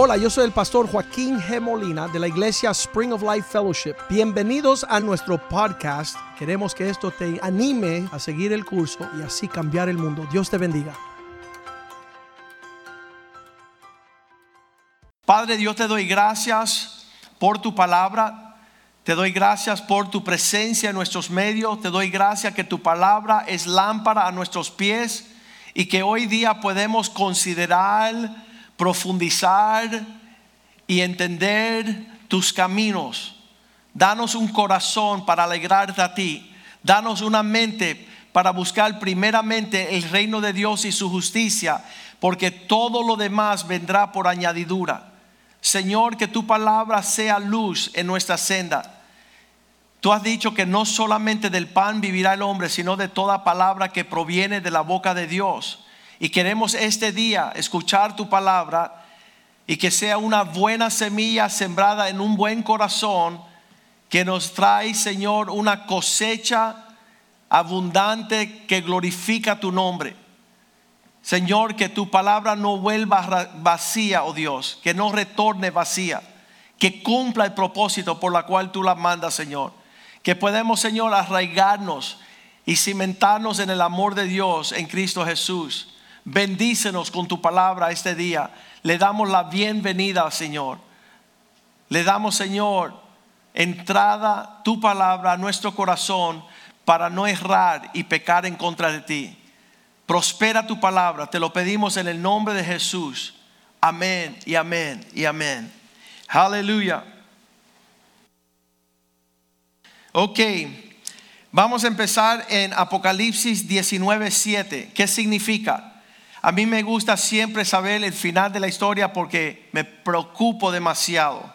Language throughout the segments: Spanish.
Hola, yo soy el pastor Joaquín G. Molina de la iglesia Spring of Life Fellowship. Bienvenidos a nuestro podcast. Queremos que esto te anime a seguir el curso y así cambiar el mundo. Dios te bendiga. Padre Dios, te doy gracias por tu palabra. Te doy gracias por tu presencia en nuestros medios. Te doy gracias que tu palabra es lámpara a nuestros pies y que hoy día podemos considerar profundizar y entender tus caminos. Danos un corazón para alegrarte a ti. Danos una mente para buscar primeramente el reino de Dios y su justicia, porque todo lo demás vendrá por añadidura. Señor, que tu palabra sea luz en nuestra senda. Tú has dicho que no solamente del pan vivirá el hombre, sino de toda palabra que proviene de la boca de Dios. Y queremos este día escuchar tu palabra y que sea una buena semilla sembrada en un buen corazón que nos trae, Señor, una cosecha abundante que glorifica tu nombre. Señor, que tu palabra no vuelva vacía, oh Dios, que no retorne vacía, que cumpla el propósito por la cual tú la mandas, Señor. Que podemos, Señor, arraigarnos y cimentarnos en el amor de Dios en Cristo Jesús Bendícenos con tu palabra este día. Le damos la bienvenida, Señor. Le damos, Señor, entrada tu palabra a nuestro corazón para no errar y pecar en contra de ti. Prospera tu palabra, te lo pedimos en el nombre de Jesús. Amén y amén y amén. Aleluya. Ok, vamos a empezar en Apocalipsis 19:7. ¿Qué significa? A mí me gusta siempre saber el final de la historia porque me preocupo demasiado.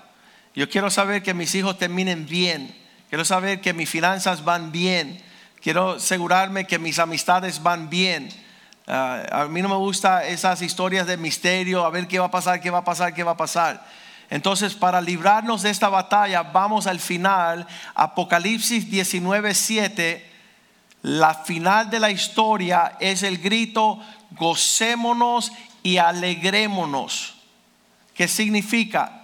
Yo quiero saber que mis hijos terminen bien. Quiero saber que mis finanzas van bien. Quiero asegurarme que mis amistades van bien. Ah, a mí no me gustan esas historias de misterio, a ver qué va a pasar, qué va a pasar, qué va a pasar. Entonces, para librarnos de esta batalla, vamos al final, Apocalipsis 19, 7. La final de la historia es el grito gocémonos y alegrémonos. ¿Qué significa?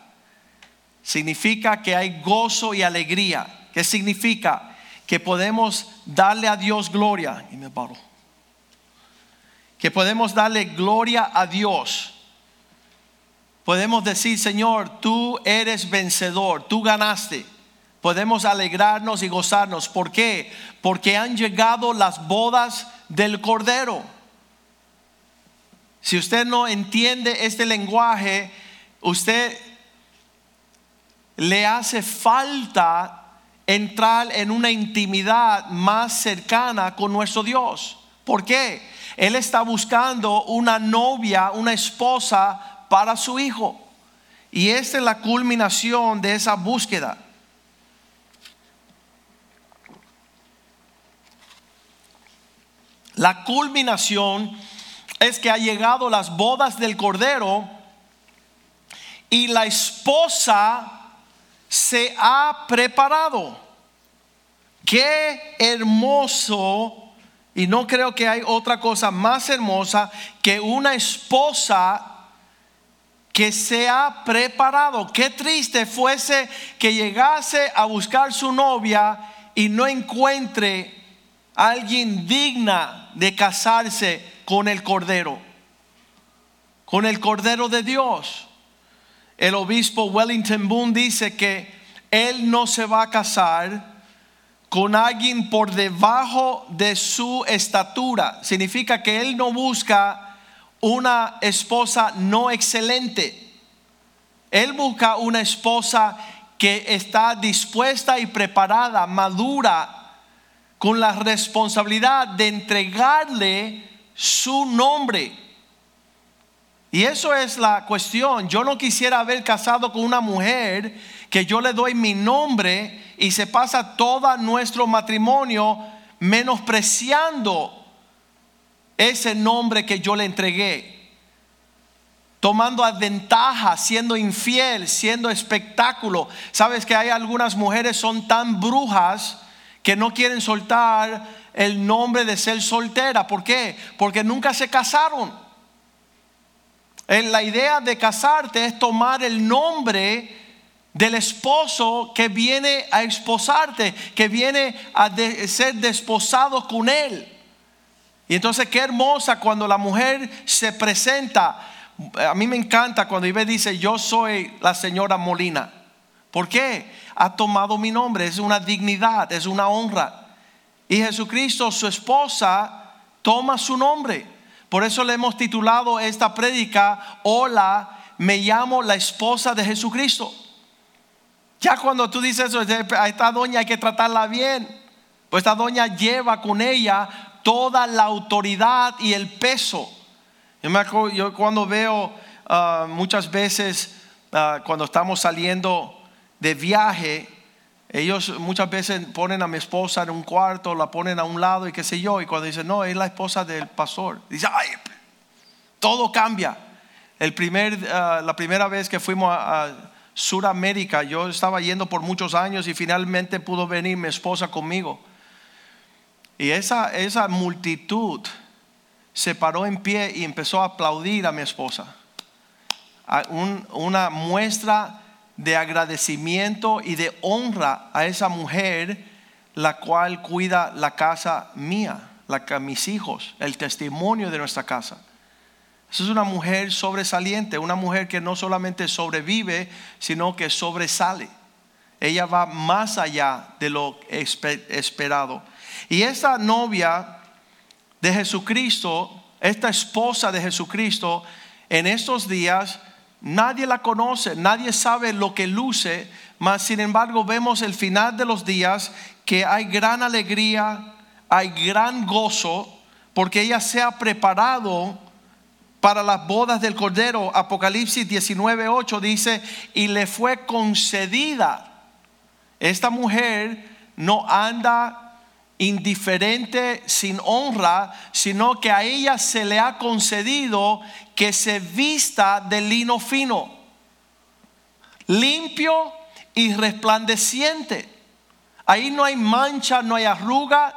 Significa que hay gozo y alegría. ¿Qué significa? Que podemos darle a Dios gloria. Que podemos darle gloria a Dios. Podemos decir, Señor, tú eres vencedor, tú ganaste. Podemos alegrarnos y gozarnos. ¿Por qué? Porque han llegado las bodas del Cordero. Si usted no entiende este lenguaje, usted le hace falta entrar en una intimidad más cercana con nuestro Dios. ¿Por qué? Él está buscando una novia, una esposa para su hijo. Y esta es la culminación de esa búsqueda. La culminación es que ha llegado las bodas del Cordero y la esposa se ha preparado. Qué hermoso, y no creo que hay otra cosa más hermosa que una esposa que se ha preparado. Qué triste fuese que llegase a buscar su novia y no encuentre a alguien digna de casarse con el Cordero, con el Cordero de Dios. El obispo Wellington Boone dice que él no se va a casar con alguien por debajo de su estatura. Significa que él no busca una esposa no excelente. Él busca una esposa que está dispuesta y preparada, madura, con la responsabilidad de entregarle su nombre. Y eso es la cuestión. Yo no quisiera haber casado con una mujer que yo le doy mi nombre y se pasa todo nuestro matrimonio menospreciando ese nombre que yo le entregué. Tomando ventaja, siendo infiel, siendo espectáculo. Sabes que hay algunas mujeres son tan brujas que no quieren soltar el nombre de ser soltera. ¿Por qué? Porque nunca se casaron. En la idea de casarte es tomar el nombre del esposo que viene a esposarte, que viene a ser desposado con él. Y entonces qué hermosa cuando la mujer se presenta. A mí me encanta cuando Ibe dice, yo soy la señora Molina. ¿Por qué? Ha tomado mi nombre, es una dignidad, es una honra. Y Jesucristo, su esposa, toma su nombre. Por eso le hemos titulado esta prédica, Hola, me llamo la esposa de Jesucristo. Ya cuando tú dices eso, a esta doña hay que tratarla bien. Pues esta doña lleva con ella toda la autoridad y el peso. Yo, me acuerdo, yo cuando veo ah, muchas veces, ah, cuando estamos saliendo de viaje, ellos muchas veces ponen a mi esposa en un cuarto, la ponen a un lado y qué sé yo, y cuando dicen, no, es la esposa del pastor, dice, ay, todo cambia. El primer, ah, la primera vez que fuimos a, a Sudamérica, yo estaba yendo por muchos años y finalmente pudo venir mi esposa conmigo. Y esa, esa multitud se paró en pie y empezó a aplaudir a mi esposa. Un- una muestra de agradecimiento y de honra a esa mujer, la cual cuida la casa mía, la, ca- mis hijos, el testimonio de nuestra casa. Esa es una mujer sobresaliente, una mujer que no solamente sobrevive, sino que sobresale. Ella va más allá de lo espe- esperado. Y esta novia de Jesucristo, esta esposa de Jesucristo, en estos días nadie la conoce, nadie sabe lo que luce, mas sin embargo vemos el final de los días que hay gran alegría, hay gran gozo, porque ella se ha preparado para las bodas del Cordero. Apocalipsis 19:8 dice, y le fue concedida. Esta mujer no anda indiferente, sin honra, sino que a ella se le ha concedido que se vista de lino fino, limpio y resplandeciente. Ahí no hay mancha, no hay arruga,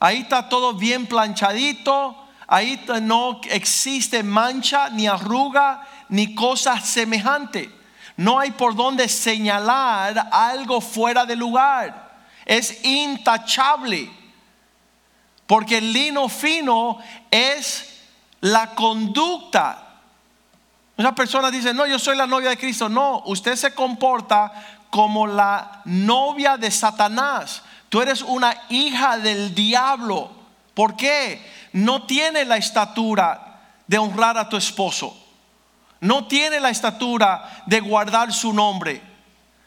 ahí está todo bien planchadito, ahí no existe mancha, ni arruga, ni cosa semejante. No hay por donde señalar algo fuera de lugar. Es intachable. Porque el lino fino es la conducta. Una persona dice, no, yo soy la novia de Cristo. No, usted se comporta como la novia de Satanás. Tú eres una hija del diablo. ¿Por qué? No tiene la estatura de honrar a tu esposo. No tiene la estatura de guardar su nombre.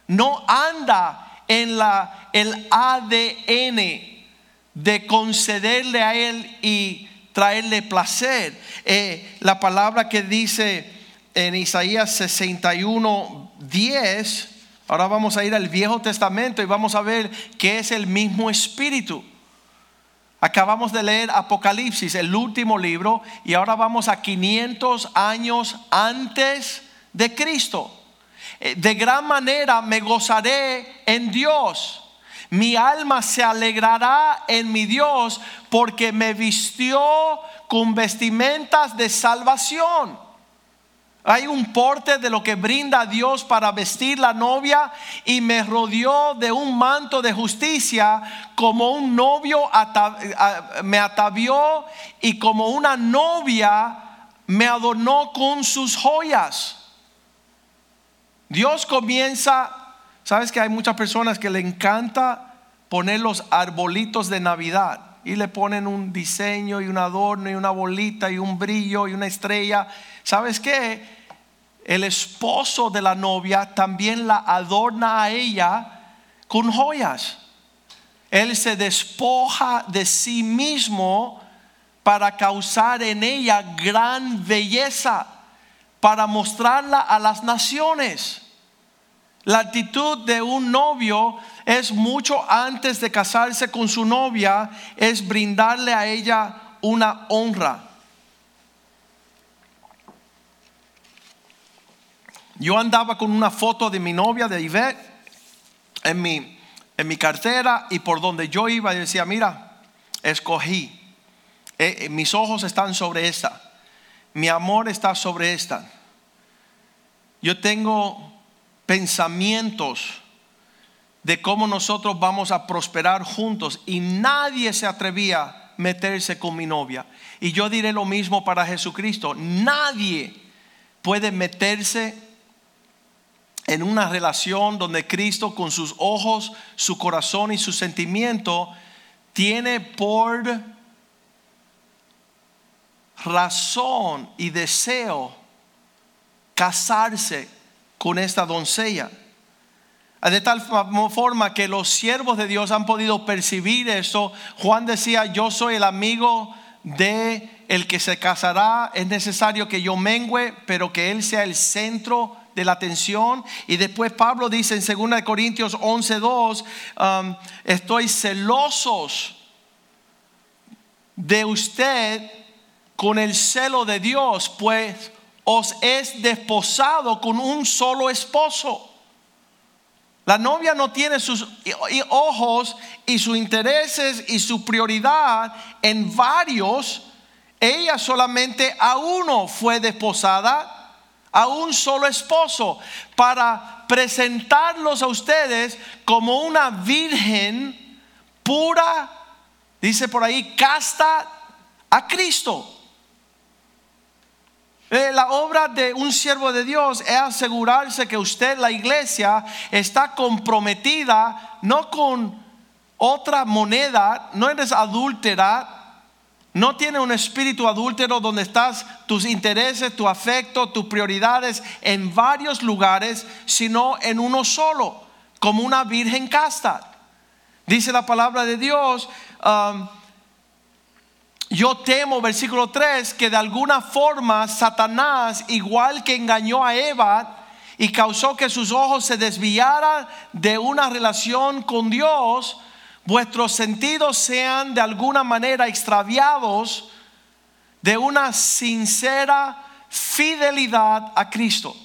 No anda en la, el ADN de concederle a él y traerle placer. Eh, la palabra que dice en Isaías 61, 10, ahora vamos a ir al Viejo Testamento y vamos a ver que es el mismo espíritu. Acabamos de leer Apocalipsis, el último libro, y ahora vamos a 500 años antes de Cristo. Eh, De gran manera me gozaré en Dios. Mi alma se alegrará en mi Dios porque me vistió con vestimentas de salvación. Hay un porte de lo que brinda Dios para vestir la novia y me rodeó de un manto de justicia como un novio me atavió y como una novia me adornó con sus joyas. Dios comienza, sabes que hay muchas personas que le encanta poner los arbolitos de Navidad y le ponen un diseño y un adorno y una bolita y un brillo y una estrella. ¿Sabes qué? El esposo de la novia también la adorna a ella con joyas. Él se despoja de sí mismo para causar en ella gran belleza, para mostrarla a las naciones. La actitud de un novio es mucho antes de casarse con su novia, es brindarle a ella una honra. Yo andaba con una foto de mi novia, de Ivette, en mi, en mi cartera y por donde yo iba yo decía, mira, escogí, Eh, eh, mis ojos están sobre esta. Mi amor está sobre esta. Yo tengo pensamientos de cómo nosotros vamos a prosperar juntos y nadie se atrevía a meterse con mi novia. Y yo diré lo mismo para Jesucristo. Nadie puede meterse en una relación donde Cristo con sus ojos, su corazón y su sentimiento tiene por razón y deseo casarse con esta doncella. De tal forma que los siervos de Dios han podido percibir eso. Juan decía, yo soy el amigo de el que se casará. Es necesario que yo mengüe, pero que él sea el centro de la atención. Y después Pablo dice en 2 Corintios 11:2, um, estoy celosos de usted con el celo de Dios, pues os es desposado con un solo esposo. La novia no tiene sus ojos y sus intereses y su prioridad en varios. Ella solamente a uno fue desposada, a un solo esposo, para presentarlos a ustedes como una virgen pura, dice por ahí, casta a Cristo. Eh, la obra de un siervo de Dios es asegurarse que usted, la iglesia, está comprometida no con otra moneda, no eres adúltera, no tiene un espíritu adúltero donde estás tus intereses, tu afecto, tus prioridades en varios lugares, sino en uno solo, como una virgen casta. Dice la palabra de Dios. Um, yo temo, versículo 3, que de alguna forma Satanás, igual que engañó a Eva y causó que sus ojos se desviaran de una relación con Dios, vuestros sentidos sean de alguna manera extraviados de una sincera fidelidad a Cristo.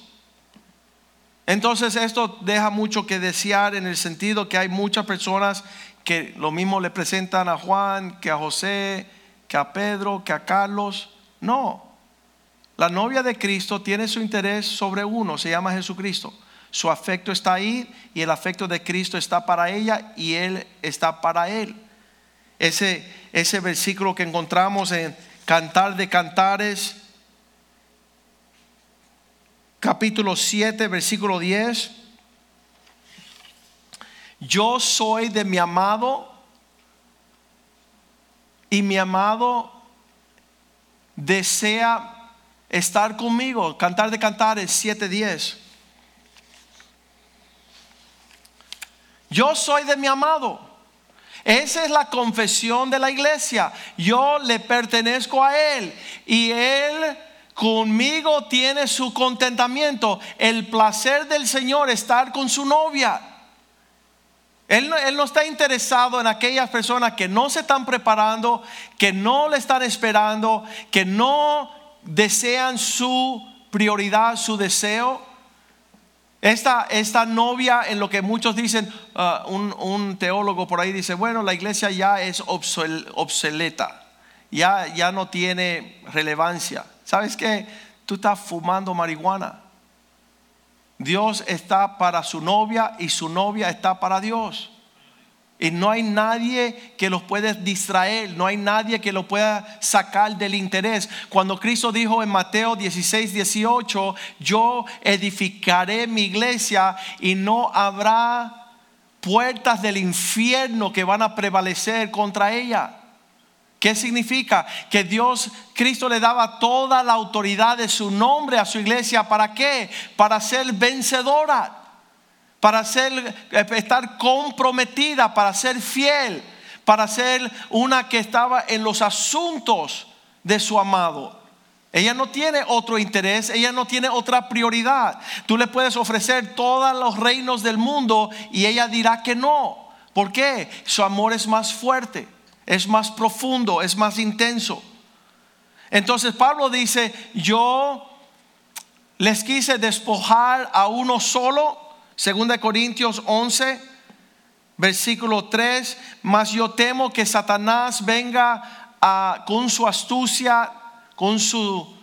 Entonces esto deja mucho que desear en el sentido que hay muchas personas que lo mismo le presentan a Juan, que a José, que a Pedro, que a Carlos. No. La novia de Cristo tiene su interés sobre uno, se llama Jesucristo. Su afecto está ahí y el afecto de Cristo está para ella y Él está para Él. Ese, ese versículo que encontramos en Cantar de Cantares, capítulo 7, versículo 10. Yo soy de mi amado y mi amado desea estar conmigo. Cantar de Cantares 7:10. Yo soy de mi amado. Esa es la confesión de la iglesia. Yo le pertenezco a Él y Él conmigo tiene su contentamiento. El placer del Señor estar con su novia. Él no, está interesado en aquellas personas que no se están preparando, que no le están esperando, que no desean su prioridad, su deseo. Esta, esta novia, en lo que muchos dicen, uh, un, teólogo por ahí dice, bueno, la iglesia ya es obsoleta, ya, ya no tiene relevancia. ¿Sabes qué? Tú estás fumando marihuana. Dios está para su novia y su novia está para Dios. Y no hay nadie que los pueda distraer, no hay nadie que lo pueda sacar del interés. Cuando Cristo dijo en Mateo 16, 18, yo edificaré mi iglesia y no habrá puertas del infierno que van a prevalecer contra ella. ¿Qué significa? Que Dios, Cristo le daba toda la autoridad de su nombre a su iglesia. ¿Para qué? Para ser vencedora, para ser, eh, estar comprometida, para ser fiel, para ser una que estaba en los asuntos de su amado. Ella no tiene otro interés, ella no tiene otra prioridad. Tú le puedes ofrecer todos los reinos del mundo y ella dirá que no. ¿Por qué? Su amor es más fuerte es más profundo, es más intenso. Entonces Pablo dice, yo les quise despojar a uno solo, 2 Corintios 11, versículo 3, mas yo temo que Satanás venga con su astucia, con su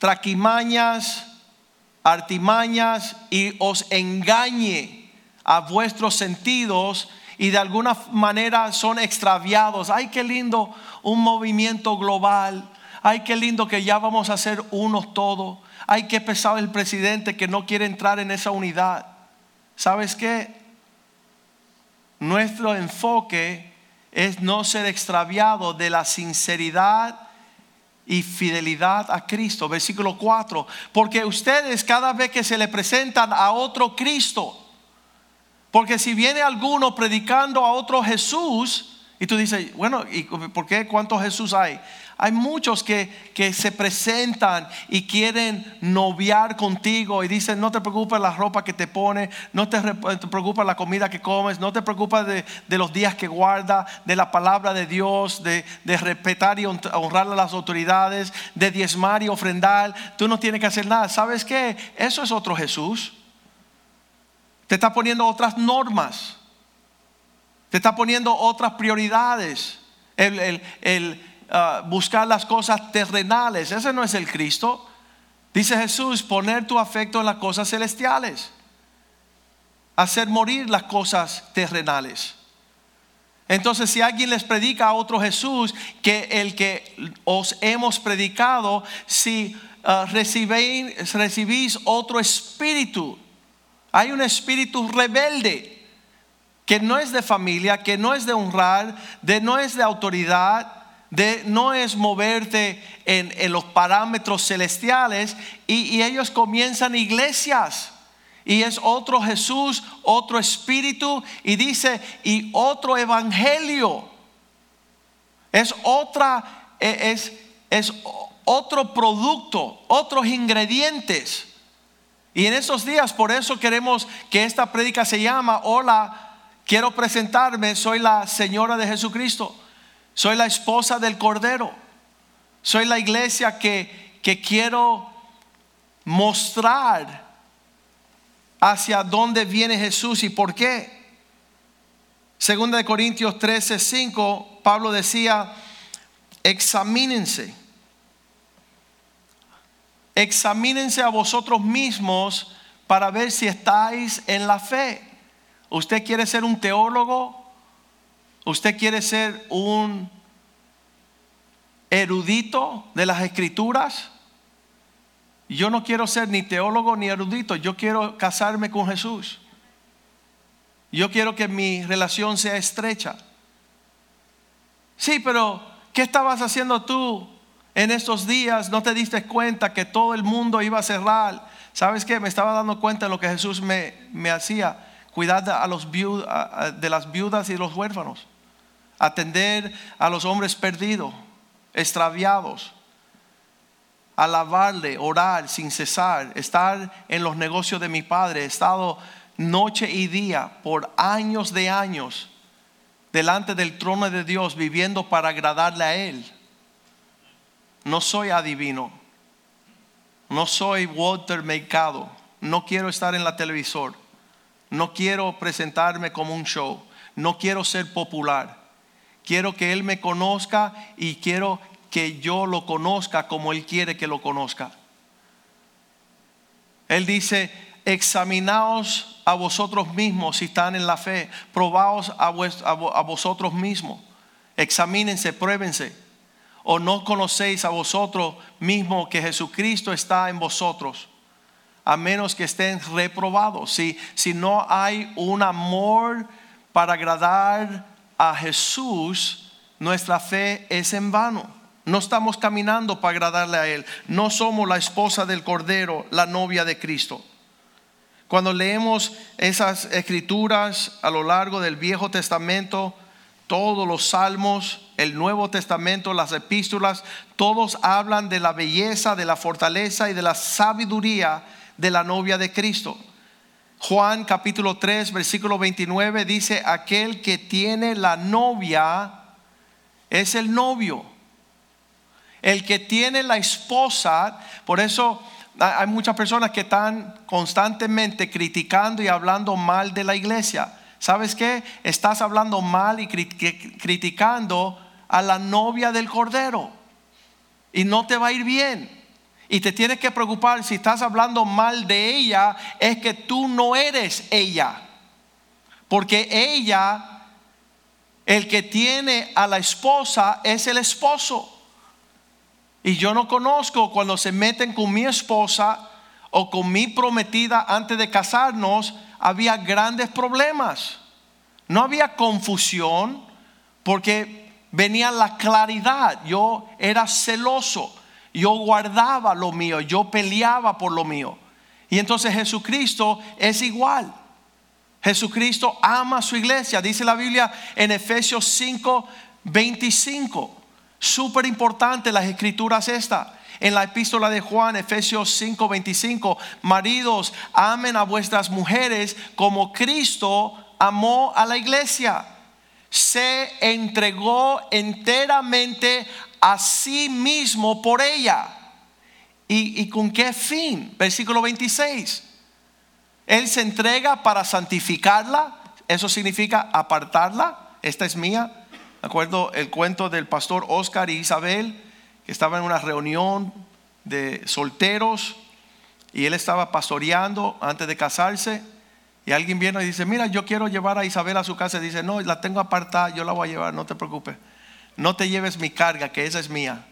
traquimañas, artimañas y os engañe a vuestros sentidos y de alguna manera son extraviados. Ay, qué lindo un movimiento global. Ay, qué lindo que ya vamos a ser unos todos. Ay, qué pesado el presidente que no quiere entrar en esa unidad. ¿Sabes qué? Nuestro enfoque es no ser extraviado de la sinceridad y fidelidad a Cristo. Versículo 4. Porque ustedes cada vez que se le presentan a otro Cristo, porque si viene alguno predicando a otro Jesús, y tú dices, bueno, ¿y por qué? ¿Cuántos Jesús hay? Hay muchos que, que, se presentan y quieren noviar contigo y dicen, no te preocupes la ropa que te pones, no te, te preocupes la comida que comes, no te preocupes de, de, los días que guarda, de la palabra de Dios, de, de, respetar y honrar a las autoridades, de diezmar y ofrendar. Tú no tienes que hacer nada. ¿Sabes qué? Eso es otro Jesús. Te está poniendo otras normas. Te está poniendo otras prioridades. El, el, el uh, buscar las cosas terrenales. Ese no es el Cristo. Dice Jesús, poner tu afecto en las cosas celestiales. Hacer morir las cosas terrenales. Entonces, si alguien les predica a otro Jesús que el que os hemos predicado, si uh, recibéis, recibís otro espíritu, hay un espíritu rebelde que no es de familia, que no es de honrar, de no es de autoridad, de no es moverte en, los parámetros celestiales y, y ellos comienzan iglesias. Y es otro Jesús, otro espíritu y dice, y otro evangelio. Es otra, e, es, es otro producto, otros ingredientes. Y en esos días, por eso queremos que esta prédica se llama, hola, quiero presentarme, soy la señora de Jesucristo, soy la esposa del Cordero, soy la iglesia que, que quiero mostrar hacia dónde viene Jesús y por qué. Segunda de Corintios 13, 5, Pablo decía, examínense, examínense a vosotros mismos para ver si estáis en la fe. ¿Usted quiere ser un teólogo? ¿Usted quiere ser un erudito de las escrituras? Yo no quiero ser ni teólogo ni erudito, yo quiero casarme con Jesús. Yo quiero que mi relación sea estrecha. Sí, pero ¿qué estabas haciendo tú en estos días? ¿No te diste cuenta que todo el mundo iba a cerrar? ¿Sabes qué? Me estaba dando cuenta de lo que Jesús me, me hacía cuidar a los de las viudas y los huérfanos, atender a los hombres perdidos, extraviados, alabarle, orar sin cesar, estar en los negocios de mi Padre. He estado noche y día por años de años delante del trono de Dios viviendo para agradarle a Él. No soy adivino, no soy Walter Mercado, no quiero estar en la televisor no quiero presentarme como un show. No quiero ser popular. Quiero que Él me conozca y quiero que yo lo conozca como Él quiere que lo conozca. Él dice, examinaos a vosotros mismos si están en la fe, probaos a, a vosotros mismos, examínense, pruébense. O no conocéis a vosotros mismos que Jesucristo está en vosotros a menos que estén reprobados. Si, si no hay un amor para agradar a Jesús, nuestra fe es en vano. No estamos caminando para agradarle a Él. No somos la esposa del Cordero, la novia de Cristo. Cuando leemos esas escrituras a lo largo del Viejo Testamento, todos los salmos, el Nuevo Testamento, las epístolas, todos hablan de la belleza, de la fortaleza y de la sabiduría de la novia de Cristo. Juan capítulo 3, versículo 29 dice, aquel que tiene la novia es el novio. El que tiene la esposa, por eso hay muchas personas que están constantemente criticando y hablando mal de la iglesia. ¿Sabes qué? Estás hablando mal y criticando a la novia del Cordero. Y no te va a ir bien. Y te tienes que preocupar si estás hablando mal de ella, es que tú no eres ella. Porque ella, el que tiene a la esposa, es el esposo. Y yo no conozco cuando se meten con mi esposa o con mi prometida antes de casarnos, había grandes problemas. No había confusión porque venía la claridad. Yo era celoso, yo guardaba lo mío, yo peleaba por lo mío. Y entonces Jesucristo es igual. Jesucristo ama su iglesia. Dice la Biblia en Efesios 5, 25. Súper importante las escrituras esta. En la epístola de Juan, Efesios 5, 25. Maridos, amen a vuestras mujeres como Cristo amó a la iglesia. Se entregó enteramente a sí mismo por ella. ¿Y, y con qué fin? Versículo 26. Él se entrega para santificarla. Eso significa apartarla. Esta es mía. acuerdo el cuento del pastor Oscar y Isabel, que estaban en una reunión de solteros y él estaba pastoreando antes de casarse. Y alguien viene y dice, mira, yo quiero llevar a Isabel a su casa. Y dice, no, la tengo apartada, yo la voy a llevar, no te preocupes. No te lleves mi carga, que esa es mía.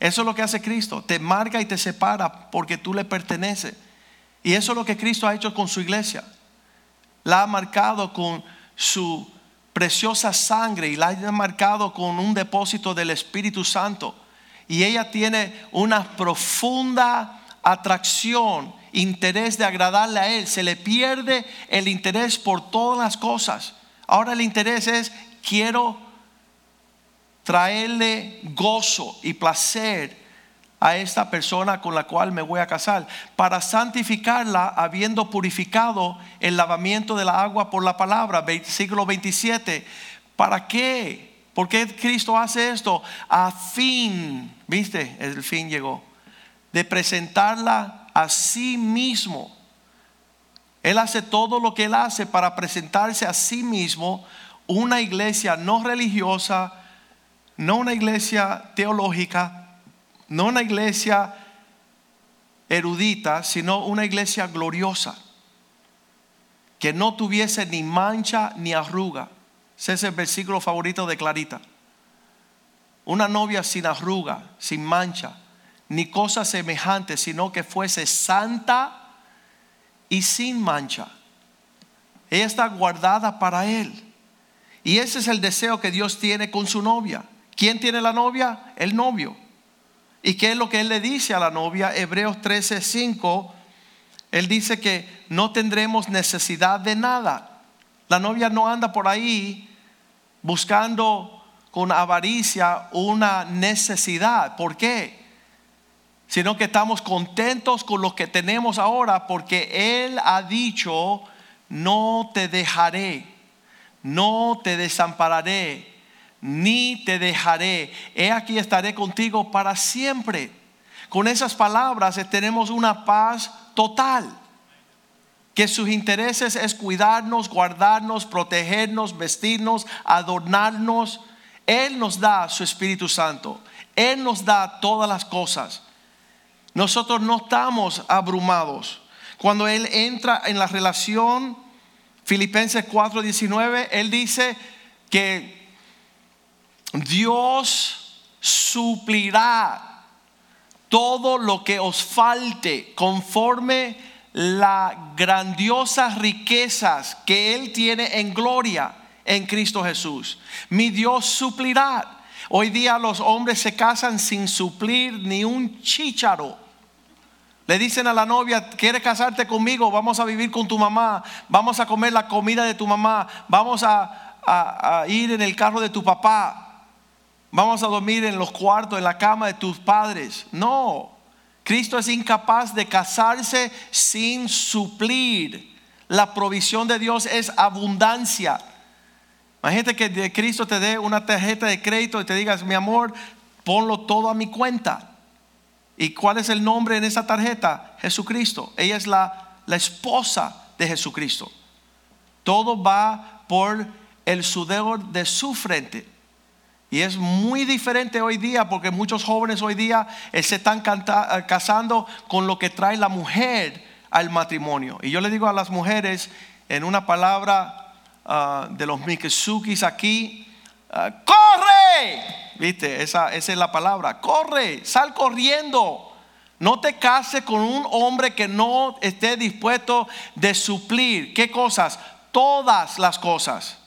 Eso es lo que hace Cristo. Te marca y te separa porque tú le perteneces. Y eso es lo que Cristo ha hecho con su iglesia. La ha marcado con su preciosa sangre y la ha marcado con un depósito del Espíritu Santo. Y ella tiene una profunda atracción, interés de agradarle a Él. Se le pierde el interés por todas las cosas. Ahora el interés es, quiero traerle gozo y placer a esta persona con la cual me voy a casar, para santificarla habiendo purificado el lavamiento de la agua por la palabra, siglo 27. ¿Para qué? ¿Por qué Cristo hace esto? A fin, viste, el fin llegó, de presentarla a sí mismo. Él hace todo lo que él hace para presentarse a sí mismo una iglesia no religiosa, no una iglesia teológica, no una iglesia erudita, sino una iglesia gloriosa, que no tuviese ni mancha ni arruga. Ese es el versículo favorito de Clarita. Una novia sin arruga, sin mancha, ni cosa semejante, sino que fuese santa y sin mancha. Ella está guardada para Él. Y ese es el deseo que Dios tiene con su novia. ¿Quién tiene la novia? El novio. ¿Y qué es lo que él le dice a la novia? Hebreos 13:5. Él dice que no tendremos necesidad de nada. La novia no anda por ahí buscando con avaricia una necesidad. ¿Por qué? Sino que estamos contentos con lo que tenemos ahora porque Él ha dicho, no te dejaré, no te desampararé ni te dejaré. He aquí estaré contigo para siempre. Con esas palabras tenemos una paz total. Que sus intereses es cuidarnos, guardarnos, protegernos, vestirnos, adornarnos. Él nos da su Espíritu Santo. Él nos da todas las cosas. Nosotros no estamos abrumados. Cuando Él entra en la relación, Filipenses 4:19, Él dice que Dios suplirá todo lo que os falte conforme las grandiosas riquezas que Él tiene en gloria en Cristo Jesús. Mi Dios suplirá. Hoy día los hombres se casan sin suplir ni un chícharo. Le dicen a la novia, ¿quieres casarte conmigo? Vamos a vivir con tu mamá, vamos a comer la comida de tu mamá, vamos a, a ir en el carro de tu papá. Vamos a dormir en los cuartos, en la cama de tus padres. No, Cristo es incapaz de casarse sin suplir. La provisión de Dios es abundancia. Imagínate que de Cristo te dé una tarjeta de crédito y te digas, mi amor, ponlo todo a mi cuenta. ¿Y cuál es el nombre en esa tarjeta? Jesucristo. Ella es la, la esposa de Jesucristo. Todo va por el sudor de su frente. Y es muy diferente hoy día porque muchos jóvenes hoy día eh, se están eh, casando con lo que trae la mujer al matrimonio. Y yo le digo a las mujeres en una palabra ah, de los Mikesukis aquí, ah, corre. ¿Viste? Esa, esa es la palabra. Corre, sal corriendo. No te cases con un hombre que no esté dispuesto de suplir. ¿Qué cosas? Todas las cosas.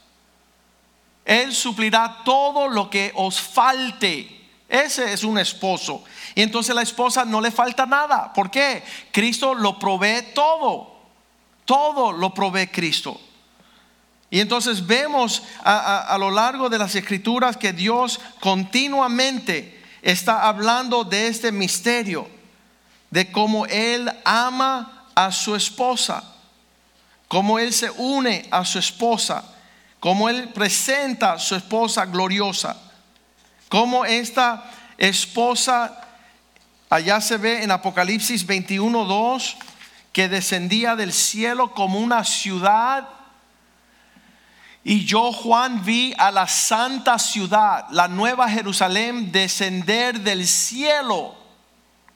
Él suplirá todo lo que os falte. Ese es un esposo. Y entonces la esposa no le falta nada. ¿Por qué? Cristo lo provee todo. Todo lo provee Cristo. Y entonces vemos a, a- a lo largo de las escrituras que Dios continuamente está hablando de este misterio, de cómo Él ama a su esposa, cómo Él se une a su esposa, cómo Él presenta a su esposa gloriosa, cómo esta esposa, allá se ve en Apocalipsis 21, 2, que descendía del cielo como una ciudad y yo, Juan, vi a la santa ciudad, la nueva Jerusalén, descender del cielo.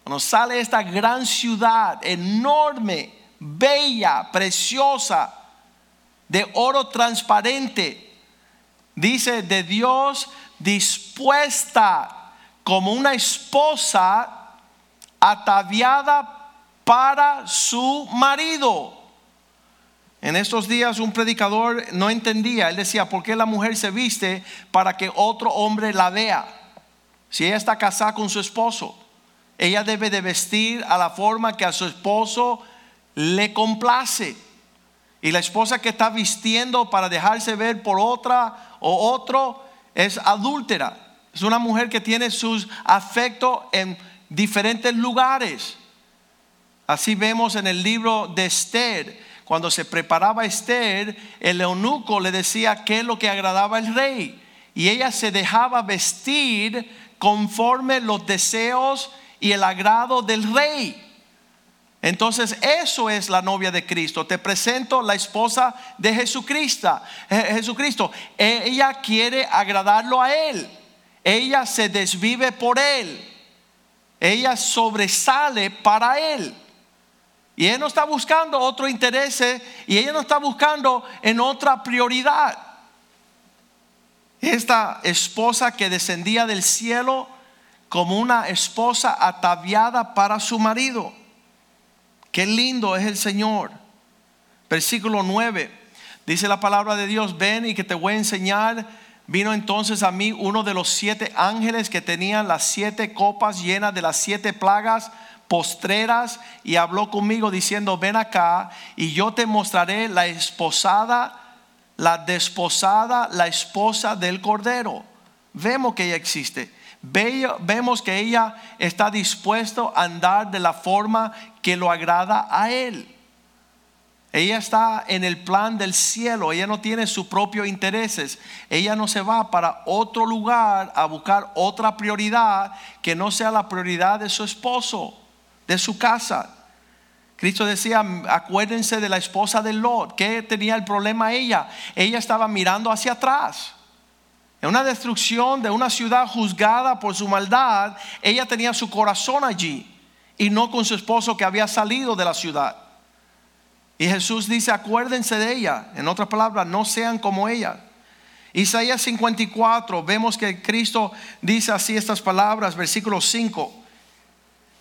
Cuando sale esta gran ciudad, enorme, bella, preciosa, de oro transparente, dice de Dios dispuesta como una esposa ataviada para su marido. En estos días un predicador no entendía, él decía, ¿por qué la mujer se viste para que otro hombre la vea? Si ella está casada con su esposo, ella debe de vestir a la forma que a su esposo le complace. Y la esposa que está vistiendo para dejarse ver por otra o otro es adúltera. Es una mujer que tiene sus afectos en diferentes lugares. Así vemos en el libro de Esther, cuando se preparaba Esther, el eunuco le decía qué es lo que agradaba al rey. Y ella se dejaba vestir conforme los deseos y el agrado del rey. Entonces eso es la novia de Cristo. Te presento la esposa de Jesucristo. Je- Jesucristo. Ella quiere agradarlo a él. Ella se desvive por él. Ella sobresale para él. Y ella no está buscando otro interés y ella no está buscando en otra prioridad. Esta esposa que descendía del cielo como una esposa ataviada para su marido. Qué lindo es el Señor. Versículo 9. Dice la palabra de Dios, ven y que te voy a enseñar. Vino entonces a mí uno de los siete ángeles que tenían las siete copas llenas de las siete plagas postreras y habló conmigo diciendo, ven acá y yo te mostraré la esposada, la desposada, la esposa del Cordero. Vemos que ella existe. Ve- Vemos que ella está dispuesto a andar de la forma que lo agrada a él. Ella está en el plan del cielo, ella no tiene sus propios intereses, ella no se va para otro lugar a buscar otra prioridad que no sea la prioridad de su esposo, de su casa. Cristo decía, acuérdense de la esposa de Lot, que tenía el problema ella, ella estaba mirando hacia atrás. En una destrucción de una ciudad juzgada por su maldad, ella tenía su corazón allí y no con su esposo que había salido de la ciudad. Y Jesús dice, acuérdense de ella. En otras palabras, no sean como ella. Isaías 54, vemos que Cristo dice así estas palabras, versículo 5.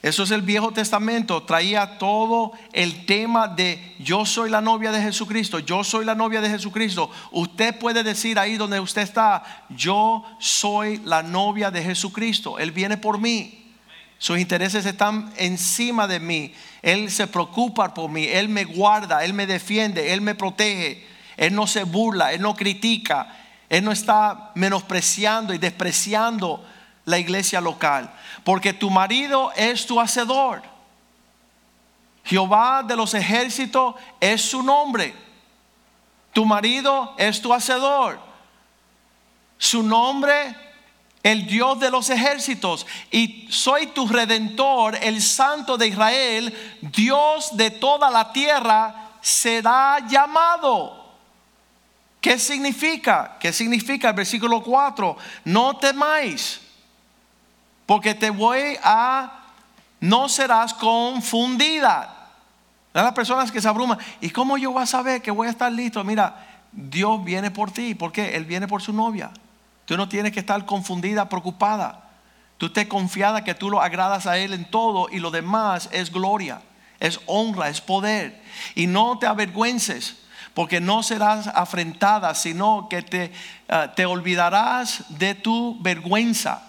Eso es el Viejo Testamento, traía todo el tema de yo soy la novia de Jesucristo, yo soy la novia de Jesucristo. Usted puede decir ahí donde usted está, yo soy la novia de Jesucristo, Él viene por mí. Sus intereses están encima de mí. Él se preocupa por mí. Él me guarda. Él me defiende. Él me protege. Él no se burla. Él no critica. Él no está menospreciando y despreciando la iglesia local. Porque tu marido es tu hacedor. Jehová de los ejércitos es su nombre. Tu marido es tu hacedor. Su nombre el Dios de los ejércitos, y soy tu redentor, el Santo de Israel, Dios de toda la tierra, será llamado. ¿Qué significa? ¿Qué significa el versículo 4? No temáis, porque te voy a, no serás confundida. Las personas que se abruman, ¿y cómo yo voy a saber que voy a estar listo? Mira, Dios viene por ti, ¿por qué? Él viene por su novia. Tú no tienes que estar confundida, preocupada. Tú estés confiada que tú lo agradas a Él en todo y lo demás es gloria, es honra, es poder. Y no te avergüences porque no serás afrentada, sino que te, ah, te olvidarás de tu vergüenza,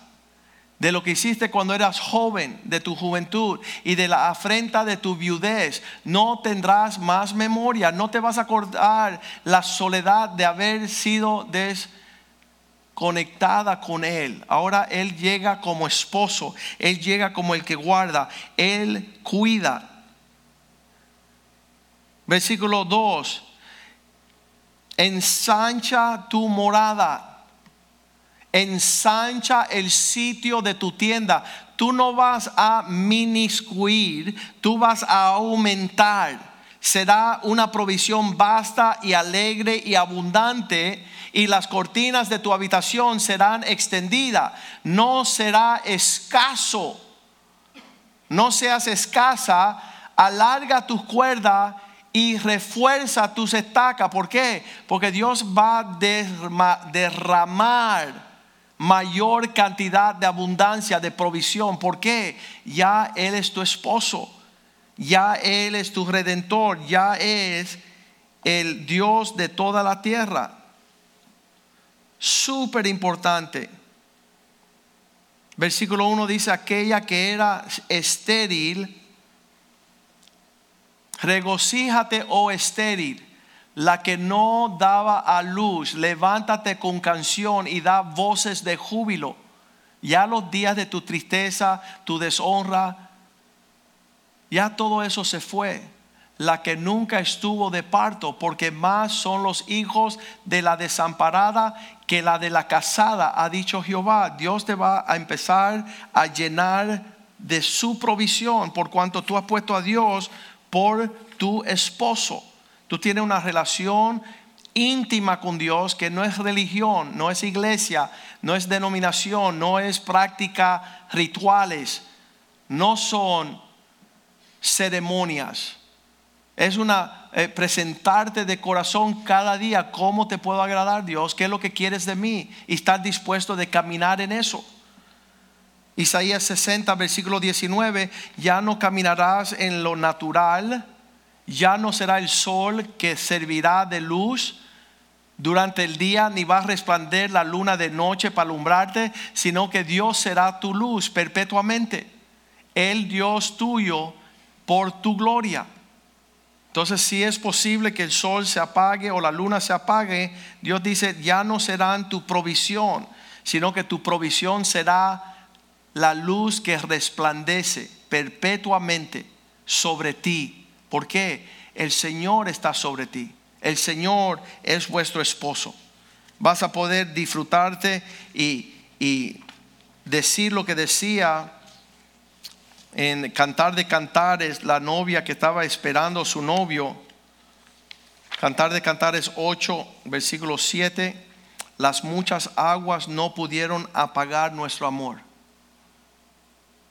de lo que hiciste cuando eras joven, de tu juventud y de la afrenta de tu viudez. No tendrás más memoria, no te vas a acordar la soledad de haber sido desconectada con Él. Ahora Él llega como esposo, Él llega como el que guarda, Él cuida. Versículo 2 ensancha tu morada, ensancha el sitio de tu tienda. Tú no vas a miniscuir, tú vas a aumentar. Será una provisión vasta y alegre y abundante y las cortinas de tu habitación serán extendidas. No será escaso. No seas escasa. Alarga tu cuerda y refuerza tus estacas. ¿Por qué? Porque Dios va a derramar mayor cantidad de abundancia, de provisión. ¿Por qué? Ya Él es tu esposo, ya Él es tu redentor, ya es el Dios de toda la tierra. Súper importante. Versículo 1 dice, aquella que era estéril, Regocíjate, oh estéril, la que no daba a luz, levántate con canción y da voces de júbilo. Ya los días de tu tristeza, tu deshonra, ya todo eso se fue. La que nunca estuvo de parto, porque más son los hijos de la desamparada que la de la casada, ha dicho Jehová. Dios te va a empezar a llenar de su provisión, por cuanto tú has puesto a Dios por tu esposo. Tú tienes una relación íntima con Dios que no es religión, no es iglesia, no es denominación, no es práctica rituales, no son ceremonias. Es una eh, presentarte de corazón cada día cómo te puedo agradar Dios, qué es lo que quieres de mí y estar dispuesto de caminar en eso. Isaías 60, versículo 19, ya no caminarás en lo natural, ya no será el sol que servirá de luz durante el día, ni va a resplandecer la luna de noche para alumbrarte, sino que Dios será tu luz perpetuamente, el Dios tuyo por tu gloria. Entonces, si es posible que el sol se apague o la luna se apague, Dios dice, ya no serán tu provisión, sino que tu provisión será la luz que resplandece perpetuamente sobre ti. ¿Por qué? El Señor está sobre ti. El Señor es vuestro esposo. Vas a poder disfrutarte y, y decir lo que decía en Cantar de Cantares, la novia que estaba esperando a su novio. Cantar de Cantares 8, versículo 7. Las muchas aguas no pudieron apagar nuestro amor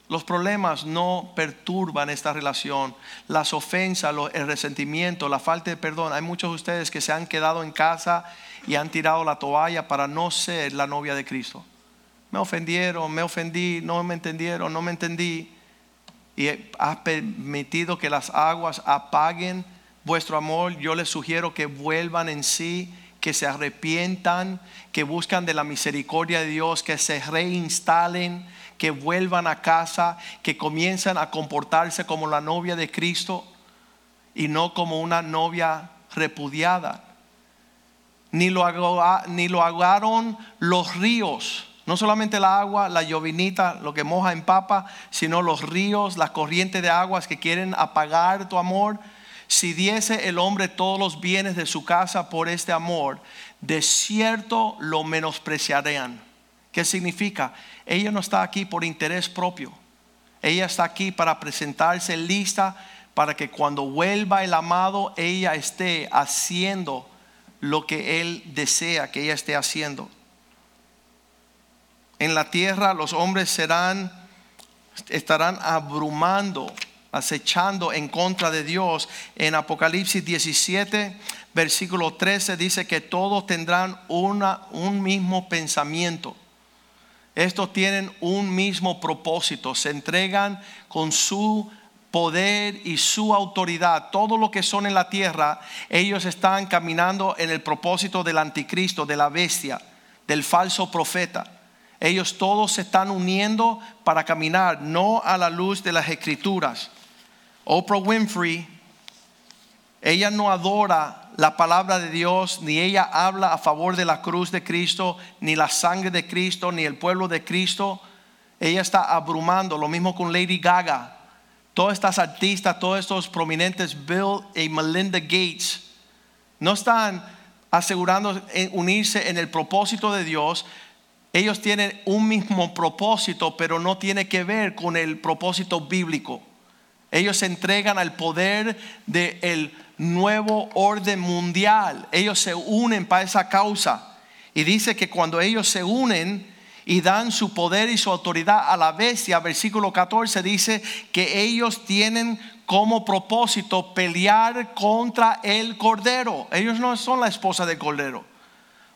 los problemas no perturban esta relación. Las ofensas, el resentimiento, la falta de perdón. Hay muchos de ustedes que se han quedado en casa y han tirado la toalla para no ser la novia de Cristo. Me ofendieron, me ofendí, no me entendieron, no me entendí. Y has permitido que las aguas apaguen vuestro amor. Yo les sugiero que vuelvan en sí, que se arrepientan, que buscan de la misericordia de Dios, que se reinstalen que vuelvan a casa, que comiencen a comportarse como la novia de Cristo y no como una novia repudiada. Ni lo, ni lo ahogaron los ríos, no solamente el agua, la llovinita, lo que moja en papa, sino los ríos, las corrientes de aguas que quieren apagar tu amor. Si diese el hombre todos los bienes de su casa por este amor, de cierto lo menospreciarían. ¿Qué significa? Ella no está aquí por interés propio. Ella está aquí para presentarse lista para que cuando vuelva el amado, ella esté haciendo lo que Él desea que ella esté haciendo. En la tierra los hombres serán, estarán abrumando, acechando en contra de Dios. En Apocalipsis 17, versículo 13 dice que todos tendrán una, un mismo pensamiento. Estos tienen un mismo propósito, se entregan con su poder y su autoridad, todo lo que son en la tierra, ellos están caminando en el propósito del anticristo, de la bestia, del falso profeta. Ellos todos se están uniendo para caminar, no a la luz de las escrituras. Oprah Winfrey, ella no adora la palabra de Dios, ni ella habla a favor de la cruz de Cristo, ni la sangre de Cristo, ni el pueblo de Cristo. Ella está abrumando, lo mismo con Lady Gaga todas estas artistas, todos estos prominentes, Bill y Melinda Gates, no están asegurando unirse en el propósito de Dios. Ellos tienen un mismo propósito, pero no tiene que ver con el propósito bíblico. Ellos se entregan al poder del nuevo orden mundial. Ellos se unen para esa causa. Y dice que cuando ellos se unen, y dan su poder y su autoridad a la bestia. Versículo 14 dice que ellos tienen como propósito pelear contra el cordero. Ellos no son la esposa del cordero.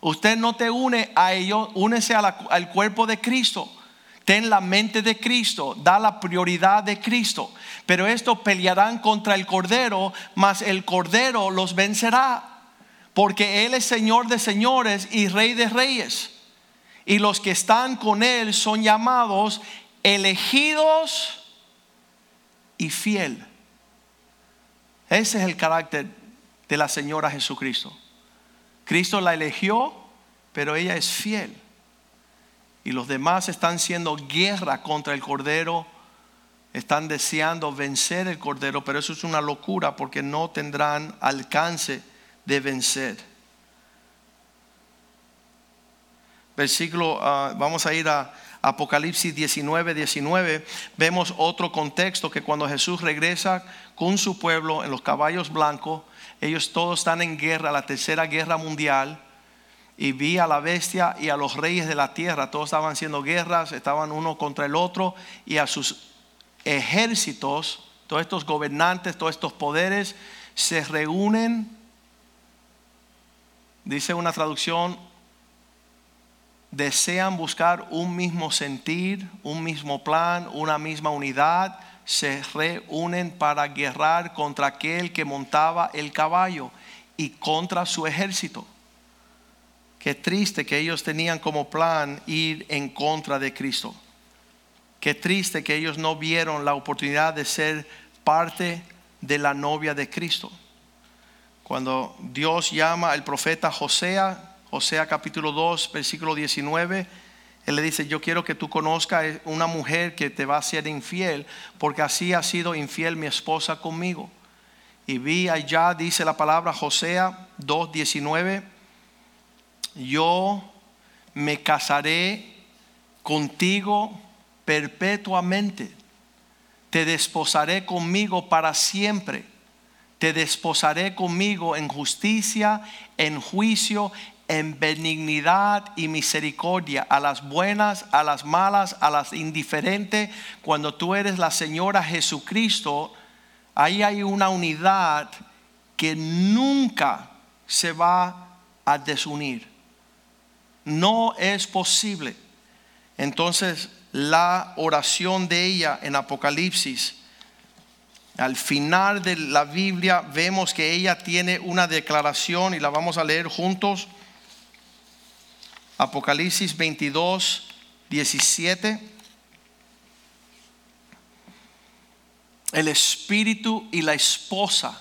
Usted no te une a ellos, únese al cuerpo de Cristo. Ten la mente de Cristo, da la prioridad de Cristo. Pero esto pelearán contra el cordero, mas el cordero los vencerá. Porque Él es Señor de señores y Rey de reyes y los que están con Él son llamados elegidos y fiel. Ese es el carácter de la Señora Jesucristo. Cristo la eligió, pero ella es fiel. Y los demás están haciendo guerra contra el Cordero, están deseando vencer el Cordero, pero eso es una locura porque no tendrán alcance de vencer. versículo, ah, vamos a ir a Apocalipsis 19, 19, vemos otro contexto que cuando Jesús regresa con su pueblo en los caballos blancos, ellos todos están en guerra, la tercera guerra mundial, y vi a la bestia y a los reyes de la tierra, todos estaban haciendo guerras, estaban uno contra el otro, y a sus ejércitos, todos estos gobernantes, todos estos poderes, se reúnen, dice una traducción, desean buscar un mismo sentir, un mismo plan, una misma unidad, se reúnen para guerrar contra aquel que montaba el caballo y contra su ejército. Qué triste que ellos tenían como plan ir en contra de Cristo. Qué triste que ellos no vieron la oportunidad de ser parte de la novia de Cristo. Cuando Dios llama al profeta Josea, Osea capítulo 2, versículo 19, él le dice, yo quiero que tú conozcas una mujer que te va a ser infiel, porque así ha sido infiel mi esposa conmigo. Y vi allá, dice la palabra Josea 2, 19, yo me casaré contigo perpetuamente, te desposaré conmigo para siempre, te desposaré conmigo en justicia, en juicio, en benignidad y misericordia a las buenas, a las malas, a las indiferentes. Cuando tú eres la Señora Jesucristo, ahí hay una unidad que nunca se va a desunir. No es posible. Entonces, la oración de ella en Apocalipsis, al final de la Biblia, vemos que ella tiene una declaración y la vamos a leer juntos. Apocalipsis 22, 17. El espíritu y la esposa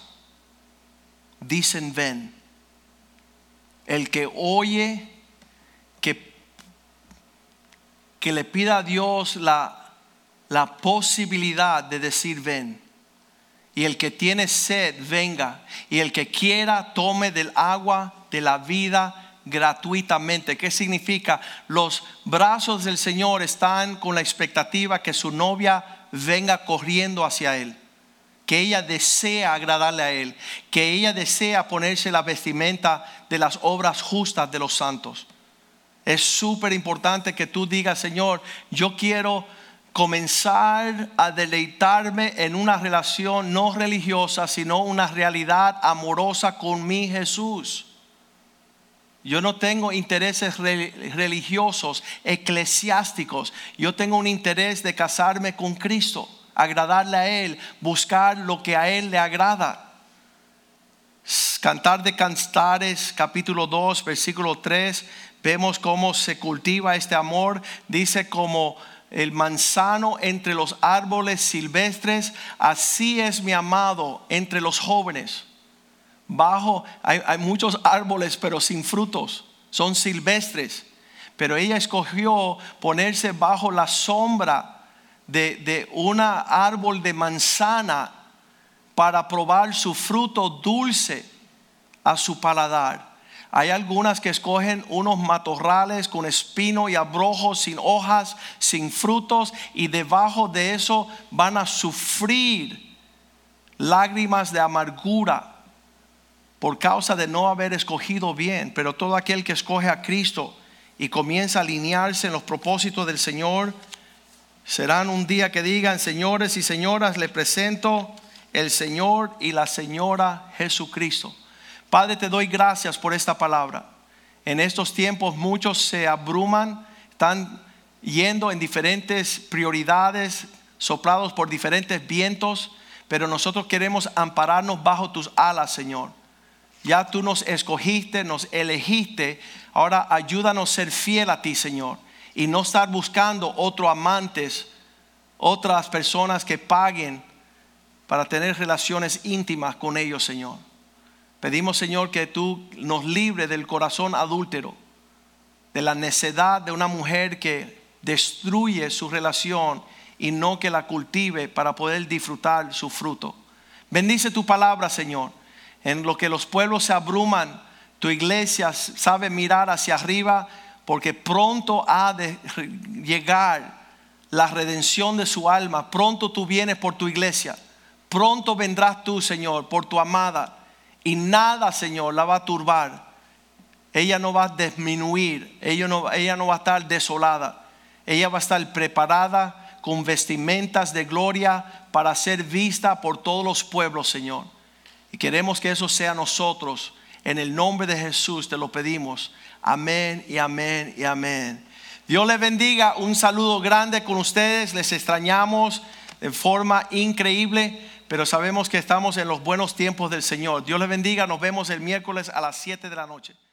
dicen ven. El que oye, que, que le pida a Dios la, la posibilidad de decir ven. Y el que tiene sed, venga. Y el que quiera, tome del agua de la vida gratuitamente. ¿Qué significa? Los brazos del Señor están con la expectativa que su novia venga corriendo hacia Él. que ella desea agradarle a Él, que ella desea ponerse la vestimenta de las obras justas de los santos. Es súper importante que tú digas, Señor, yo quiero comenzar a deleitarme en una relación no religiosa, sino una realidad amorosa con mi Jesús. Yo no tengo intereses religiosos, eclesiásticos. Yo tengo un interés de casarme con Cristo, agradarle a Él, buscar lo que a Él le agrada. Cantar de Cantares, capítulo 2, versículo 3, vemos cómo se cultiva este amor. Dice como el manzano entre los árboles silvestres, así es mi amado entre los jóvenes bajo, hay, muchos árboles pero sin frutos, son silvestres. Pero ella escogió ponerse bajo la sombra de, de un árbol de manzana para probar su fruto dulce a su paladar. Hay algunas que escogen unos matorrales con espino y abrojos, sin hojas, sin frutos, y debajo de eso van a sufrir lágrimas de amargura por causa de no haber escogido bien, pero todo aquel que escoge a Cristo y comienza a alinearse en los propósitos del Señor, serán un día que digan, señores y señoras, le presento el Señor y la Señora Jesucristo. Padre, te doy gracias por esta palabra. En estos tiempos muchos se abruman, están yendo en diferentes prioridades, soplados por diferentes vientos, pero nosotros queremos ampararnos bajo tus alas, Señor. Ya tú nos escogiste, nos elegiste. Ahora ayúdanos a ser fiel a ti, Señor. Y no estar buscando otros amantes, otras personas que paguen para tener relaciones íntimas con ellos, Señor. Pedimos, Señor, que tú nos libres del corazón adúltero, de la necedad de una mujer que destruye su relación y no que la cultive para poder disfrutar su fruto. Bendice tu palabra, Señor en lo que los pueblos se abruman, tu iglesia sabe mirar hacia arriba porque pronto ha de llegar la redención de su alma. Pronto tú vienes por tu iglesia. Pronto vendrás tú, Señor, por tu amada. Y nada, Señor, la va a turbar. Ella no va a disminuir. Ella no, ella no va a estar desolada. Ella va a estar preparada con vestimentas de gloria para ser vista por todos los pueblos, Señor. Y queremos que eso sea nosotros. En el nombre de Jesús te lo pedimos. Amén y amén y amén. Dios les bendiga. Un saludo grande con ustedes. Les extrañamos de forma increíble, pero sabemos que estamos en los buenos tiempos del Señor. Dios les bendiga. Nos vemos el miércoles a las 7 de la noche.